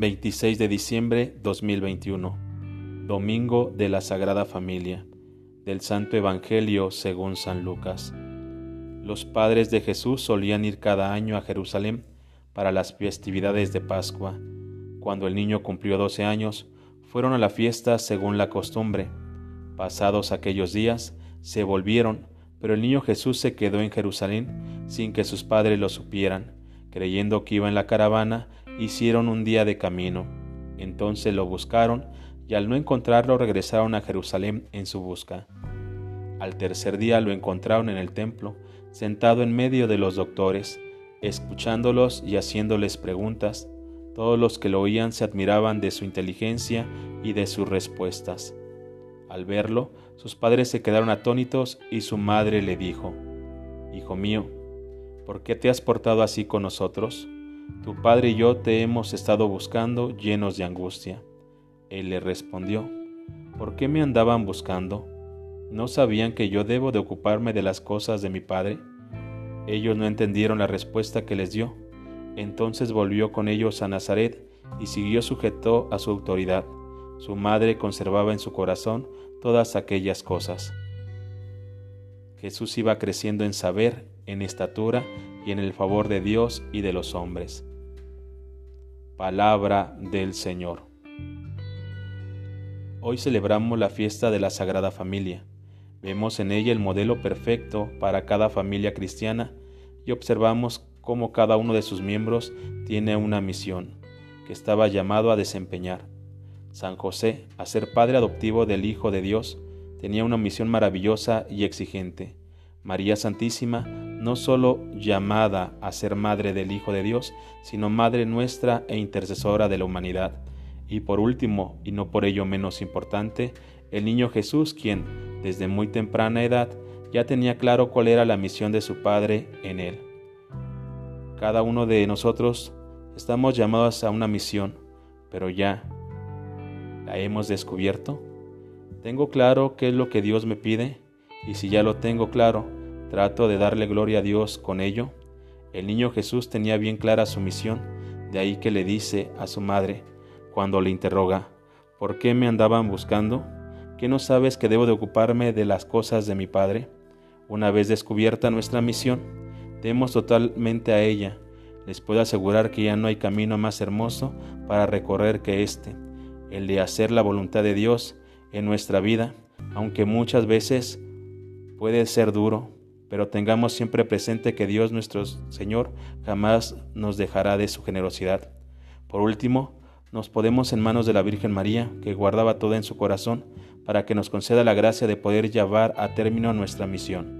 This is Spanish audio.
26 de diciembre 2021, Domingo de la Sagrada Familia, del Santo Evangelio según San Lucas. Los padres de Jesús solían ir cada año a Jerusalén para las festividades de Pascua. Cuando el niño cumplió doce años, fueron a la fiesta según la costumbre. Pasados aquellos días, se volvieron, pero el niño Jesús se quedó en Jerusalén sin que sus padres lo supieran. Creyendo que iba en la caravana, hicieron un día de camino. Entonces lo buscaron y al no encontrarlo regresaron a Jerusalén en su busca. Al tercer día lo encontraron en el templo, sentado en medio de los doctores, escuchándolos y haciéndoles preguntas. Todos los que lo oían se admiraban de su inteligencia y de sus respuestas. Al verlo, sus padres se quedaron atónitos y su madre le dijo, Hijo mío, ¿por qué te has portado así con nosotros? Tu padre y yo te hemos estado buscando llenos de angustia. Él le respondió, ¿por qué me andaban buscando? ¿No sabían que yo debo de ocuparme de las cosas de mi padre? Ellos no entendieron la respuesta que les dio. Entonces volvió con ellos a Nazaret y siguió sujeto a su autoridad. Su madre conservaba en su corazón todas aquellas cosas. Jesús iba creciendo en saber, en estatura y en el favor de Dios y de los hombres. Palabra del Señor. Hoy celebramos la fiesta de la Sagrada Familia. Vemos en ella el modelo perfecto para cada familia cristiana y observamos cómo cada uno de sus miembros tiene una misión que estaba llamado a desempeñar. San José, a ser padre adoptivo del Hijo de Dios, tenía una misión maravillosa y exigente. María Santísima, no sólo llamada a ser madre del Hijo de Dios, sino madre nuestra e intercesora de la humanidad. Y por último, y no por ello menos importante, el niño Jesús, quien, desde muy temprana edad, ya tenía claro cuál era la misión de su Padre en él. Cada uno de nosotros estamos llamados a una misión, pero ya, ¿La hemos descubierto? ¿Tengo claro qué es lo que Dios me pide? Y si ya lo tengo claro, trato de darle gloria a Dios con ello. El niño Jesús tenía bien clara su misión, de ahí que le dice a su madre, cuando le interroga, ¿por qué me andaban buscando? ¿Qué no sabes que debo de ocuparme de las cosas de mi Padre? Una vez descubierta nuestra misión, demos totalmente a ella. Les puedo asegurar que ya no hay camino más hermoso para recorrer que este el de hacer la voluntad de Dios en nuestra vida, aunque muchas veces puede ser duro, pero tengamos siempre presente que Dios nuestro Señor jamás nos dejará de su generosidad. Por último, nos podemos en manos de la Virgen María, que guardaba todo en su corazón, para que nos conceda la gracia de poder llevar a término nuestra misión.